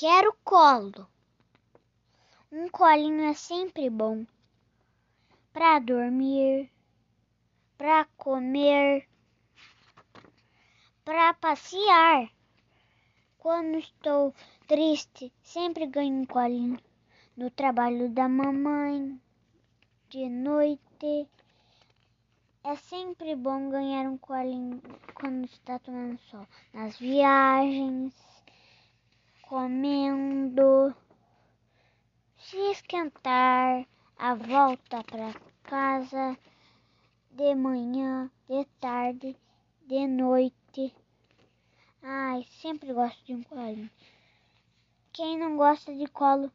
Quero colo. Um colinho é sempre bom para dormir, para comer, para passear. Quando estou triste, sempre ganho um colinho no trabalho da mamãe, de noite. É sempre bom ganhar um colinho quando está tomando sol. Nas viagens, comendo, se esquentar, a volta para casa, de manhã, de tarde, de noite. Ai, sempre gosto de um colinho. Quem não gosta de colo